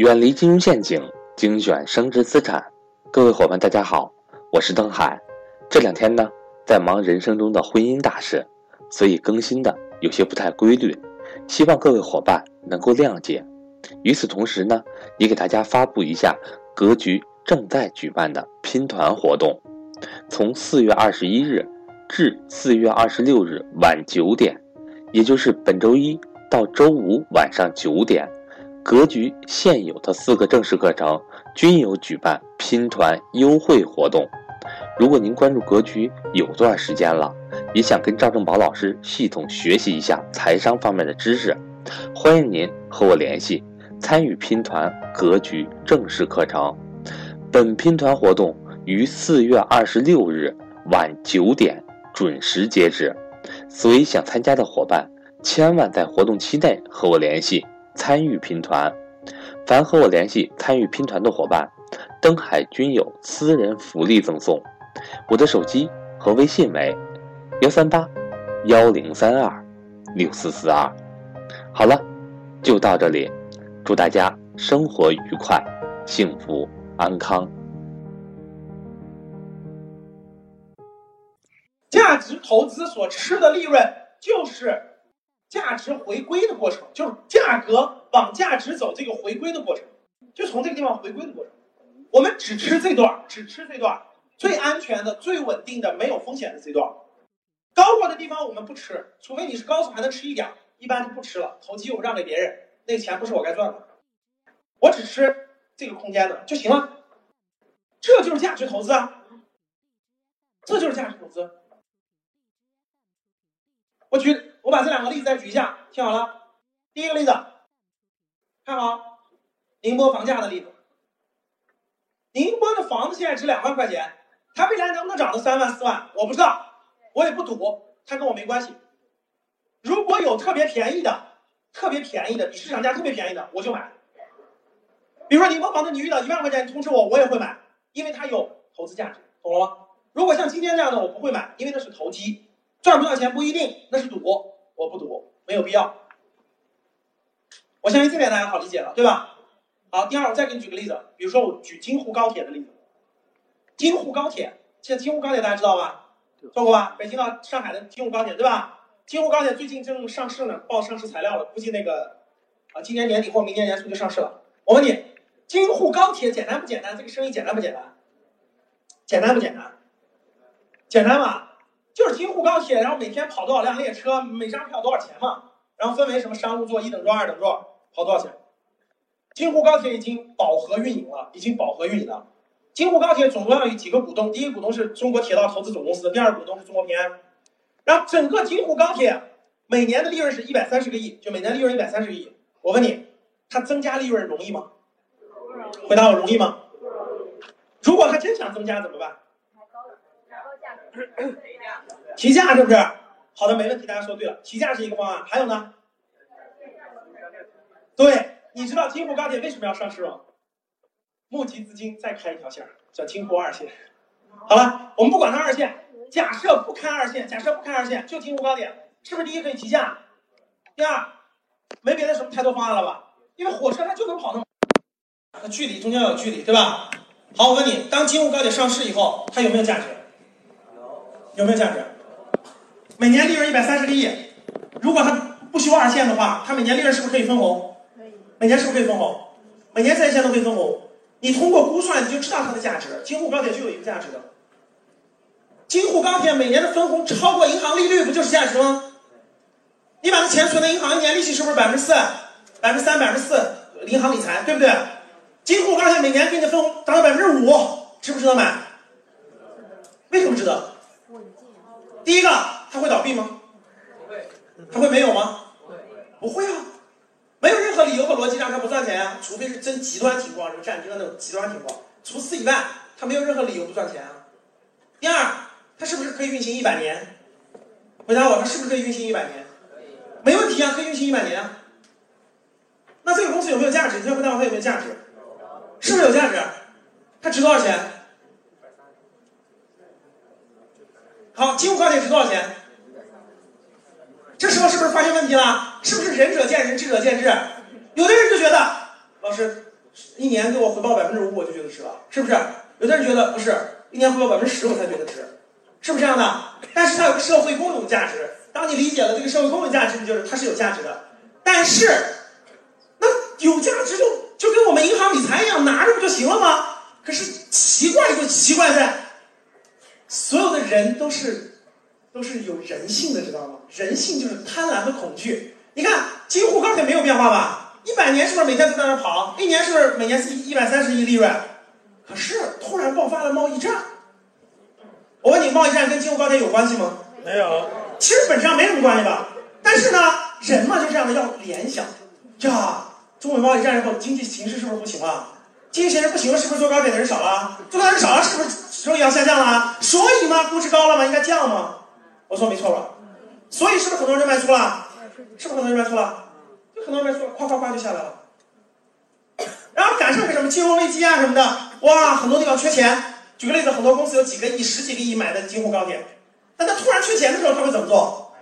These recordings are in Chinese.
远离金融陷阱，精选升值资产。各位伙伴，大家好，我是邓海。这两天呢，在忙人生中的婚姻大事，所以更新的有些不太规律，希望各位伙伴能够谅解。与此同时呢，也给大家发布一下格局正在举办的拼团活动，从四月二十一日至四月二十六日晚九点，也就是本周一到周五晚上九点。格局现有的四个正式课程均有举办拼团优惠活动。如果您关注格局有段时间了，也想跟赵正宝老师系统学习一下财商方面的知识，欢迎您和我联系，参与拼团格局正式课程。本拼团活动于四月二十六日晚九点准时截止，所以想参加的伙伴千万在活动期内和我联系。参与拼团，凡和我联系参与拼团的伙伴，登海均有私人福利赠送。我的手机和微信为幺三八幺零三二六四四二。好了，就到这里，祝大家生活愉快，幸福安康。价值投资所吃的利润就是。价值回归的过程，就是价格往价值走这个回归的过程，就从这个地方回归的过程。我们只吃这段，只吃这段最安全的、最稳定的、没有风险的这段。高过的地方我们不吃，除非你是高手还能吃一点，一般就不吃了。投机我让给别人，那钱不是我该赚的，我只吃这个空间的就行了。这就是价值投资啊，这就是价值投资。我举。我把这两个例子再举一下，听好了。第一个例子，看好宁波房价的例子。宁波的房子现在值两万块钱，它未来能不能涨到三万四万，我不知道，我也不赌，它跟我没关系。如果有特别便宜的、特别便宜的，比市场价特别便宜的，我就买。比如说宁波房子，你遇到一万块钱，你通知我，我也会买，因为它有投资价值，懂了吗？如果像今天这样的，我不会买，因为那是投机。赚不赚钱不一定，那是赌，我不赌，没有必要。我相信这点大家好理解了，对吧？好，第二，我再给你举个例子，比如说我举京沪高铁的例子。京沪高铁，现在京沪高铁大家知道吧？坐过吧？北京到上海的京沪高铁，对吧？京沪高铁最近正上市呢，报上市材料了，估计那个啊，今年年底或明年年初就上市了。我问你，京沪高铁简单不简单？这个生意简单不简单？简单不简单？简单吧？就是京沪高铁，然后每天跑多少辆列车，每张票多少钱嘛？然后分为什么商务座、一等座、二等座，跑多少钱？京沪高铁已经饱和运营了，已经饱和运营了。京沪高铁总共要有几个股东？第一个股东是中国铁道投资总公司，第二个股东是中国平安。然后整个京沪高铁每年的利润是一百三十个亿，就每年利润一百三十个亿。我问你，它增加利润容易吗？回答我容易吗？如果它真想增加怎么办？提价是不是？好的，没问题，大家说对了，提价是一个方案。还有呢？对，你知道京沪高铁为什么要上市吗？募集资金再开一条线，叫京沪二线。好了，我们不管它二线，假设不开二线，假设不开二线，就京沪高铁，是不是第一可以提价？第二，没别的什么太多方案了吧？因为火车它就能跑那么，它距离中间要有距离，对吧？好，我问你，当京沪高铁上市以后，它有没有价值？有没有价值？每年利润一百三十个亿，如果他不修二线的话，他每年利润是不是可以分红？可以。每年是不是可以分红？每年在线都可以分红。你通过估算，你就知道它的价值。京沪高铁就有一个价值的。京沪高铁每年的分红超过银行利率，不就是价值吗？你把那钱存在银行，一年利息是不是百分之四、百分之三、百分之四？银行理财对不对？京沪高铁每年给你分红达到百分之五，值不值得买？为什么值得？第一个，它会倒闭吗？它会没有吗？不会啊，没有任何理由和逻辑让它不赚钱啊，除非是真极端情况，什么战争那种极端情况。除此以外，它没有任何理由不赚钱啊。第二，它是不是可以运行一百年？回答我，它是不是可以运行一百年？没问题啊，可以运行一百年啊。那这个公司有没有价值？你先回答我，它有没有价值？是不是有价值？它值多少钱？好，京沪高铁值多少钱？这时候是不是发现问题了？是不是仁者见仁，智者见智？有的人就觉得，老师一年给我回报百分之五，我就觉得值了，是不是？有的人觉得不是，一年回报百分之十我才觉得值，是不是这样的？但是它有个社会公有价值，当你理解了这个社会公有价值，就是它是有价值的。但是，那有价值就就跟我们银行理财一样，拿着不就行了吗？可是奇怪就奇怪在，所有人都是都是有人性的，知道吗？人性就是贪婪和恐惧。你看京沪高铁没有变化吧？一百年是不是每天都在那跑？一年是不是每年是一一百三十亿利润？可是突然爆发了贸易战，我问你，贸易战跟京沪高铁有关系吗？没有。其实本质上没什么关系吧。但是呢，人嘛就这样的要联想，呀，中美贸易战以后经济形势是不是不行了？经济形势不行了，是不是坐高铁的人少了？坐高铁人少了，是不是收益要下降了？所以嘛，估值高了嘛，应该降吗？我说没错吧？所以是不是很多人卖出了？是不是很多人卖出了？就很多人卖出了，夸夸夸就下来了。然后赶上个什么金融危机啊什么的，哇，很多地方缺钱。举个例子，很多公司有几个亿、十几个亿买的京沪高铁，但他突然缺钱的时候，他会怎么做？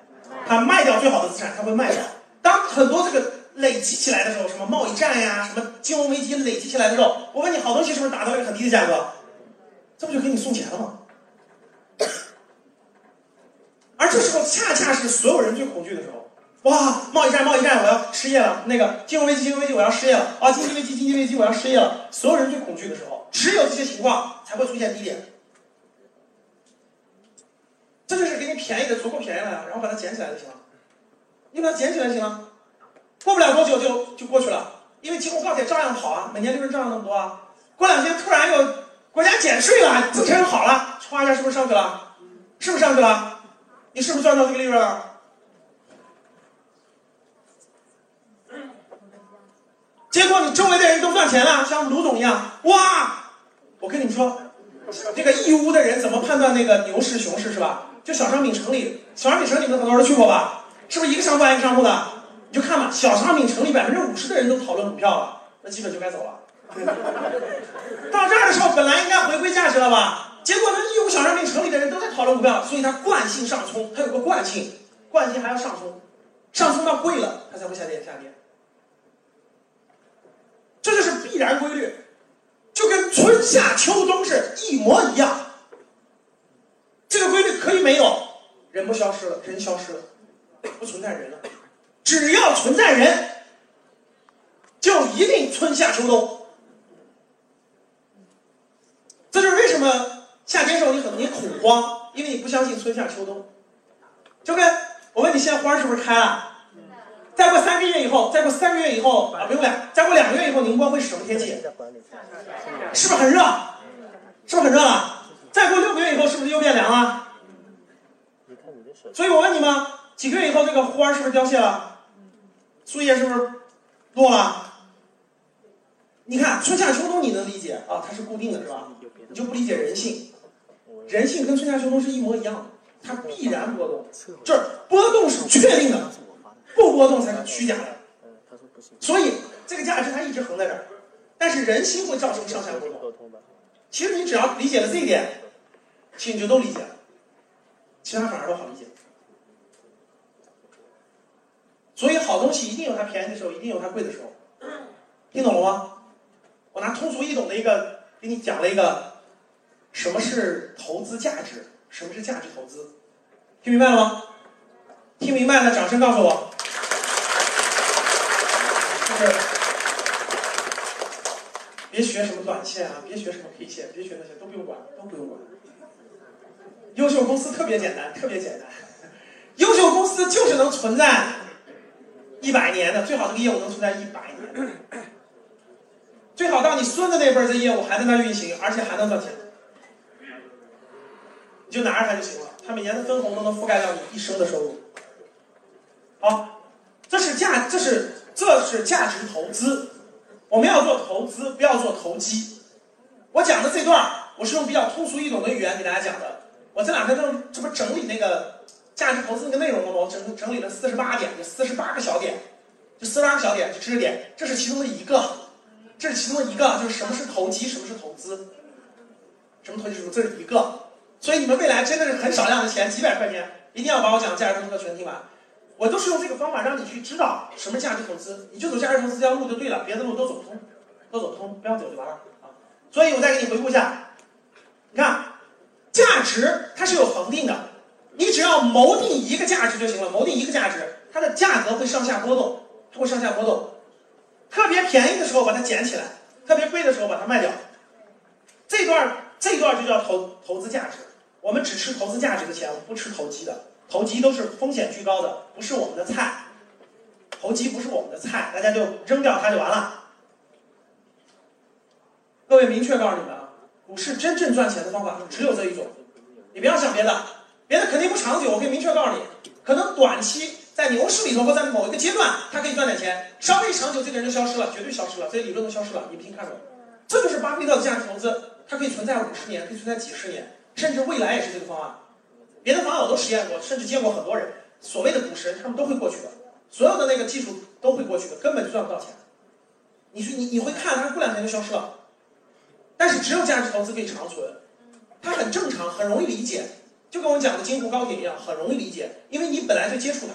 他卖掉最好的资产，他会卖掉。当很多这个累积起来的时候，什么贸易战呀，什么金融危机累积起来的时候，我问你，好东西是不是打到了一个很低的价格？这不就给你送钱了吗？而这时候恰恰是所有人最恐惧的时候。哇，贸易战，贸易战，我要失业了；那个金融危机，金融危机，我要失业了。啊，经济危机，经济危机，我要失业了。所有人最恐惧的时候，只有这些情况才会出现低点。这就是给你便宜的足够便宜了呀，然后把它捡起来就行了。你把它捡起来就行了，过不了多久就就过去了，因为京沪高铁照样跑啊，每年利润照样那么多啊。过两天突然又国家减税了，增程好了，歘一下是不是上去了？是不是上去了？你是不是赚到这个利润了？结果你周围的人都赚钱了，像卢总一样，哇！我跟你们说，这个义乌的人怎么判断那个牛市熊市是吧？就小商品城里，小商品城里面很多人去过吧？是不是一个商铺一个商铺的？你就看吧，小商品城里百分之五十的人都讨论股票了，那基本就该走了。到这儿的时候，本来应该回归价值了吧？结果呢，义乌小商品城里的人都在讨论股票，所以它惯性上冲，它有个惯性，惯性还要上冲，上冲到贵了，它才会下跌下跌。这就是必然规律，就跟春夏秋冬是一模一样。这个规律可以没有，人不消失了，人消失了，不存在人了。只要存在人，就一定春夏秋冬。这就是为什么夏天时候你很你恐慌，因为你不相信春夏秋冬。就跟我问你，现在花是不是开了？再过三个月以后，再过三个月以后啊，不用两，再过两个月以后，宁波会是什么天气？是不是很热？是不是很热了？再过六个月以后，是不是又变凉了？所以我问你们，几个月以后这个花是不是凋谢了？树叶是不是落了？你看春夏秋冬你能理解啊？它是固定的，是吧？你就不理解人性，人性跟春夏秋冬是一模一样的，它必然波动，就是波动是确定的。不波动才是虚假的，所以这个价值它一直横在这儿，但是人心会造成上下波动。其实你只要理解了这一点，其实你就都理解了，其他反而都好理解。所以好东西一定有它便宜的时候，一定有它贵的时候，听懂了吗？我拿通俗易懂的一个给你讲了一个，什么是投资价值，什么是价值投资，听明白了吗？听明白了掌声告诉我。就是，别学什么短线啊，别学什么 K 线，别学那些，都不用管，都不用管。优秀公司特别简单，特别简单。优秀公司就是能存在一百年的，最好这个业务能存在一百年。到你孙子那辈儿，这业务还在那运行，而且还能赚钱。你就拿着它就行了，它每年的分红都能覆盖掉你一生的收入。好，这是价，这是。这是价值投资，我们要做投资，不要做投机。我讲的这段，我是用比较通俗易懂的语言给大家讲的。我这两天正这不整理那个价值投资那个内容了吗？我整整理了四十八点，就四十八个小点，就四十八个小点，就知识点，这是其中的一个，这是其中一个，就是什么是投机，什么是投资，什么投机什么，这是一个。所以你们未来真的是很少量的钱，几百块钱，一定要把我讲的价值投资全听完。我都是用这个方法让你去知道什么价值投资，你就走价值投资这条路就对了，别的路都走不通。都走不通，不要走就完了啊。所以我再给你回顾一下，你看，价值它是有恒定的，你只要谋定一个价值就行了，谋定一个价值，它的价格会上下波动，它会上下波动。特别便宜的时候把它捡起来，特别贵的时候把它卖掉。这段这段就叫投投资价值。我们只吃投资价值的钱，我们不吃投机的。投机都是风险居高的，不是我们的菜。投机不是我们的菜，大家就扔掉它就完了。各位，明确告诉你们啊，股市真正赚钱的方法只有这一种，你不要想别的，别的肯定不长久。我可以明确告诉你，可能短期在牛市里头或在某一个阶段，它可以赚点钱，稍微长久，这个人就消失了，绝对消失了，这些理论都消失了，你不信看着。这就是巴菲特的价值投资，它可以存在五十年，可以存在几十年，甚至未来也是这个方案。别的方案我都实验过，甚至见过很多人，所谓的股神，他们都会过去的。所有的那个技术都会过去的，根本就赚不到钱。你说你你会看它过两天就消失了，但是只有价值投资可以长存，它很正常，很容易理解，就跟我们讲的京沪高铁一样，很容易理解，因为你本来就接触它，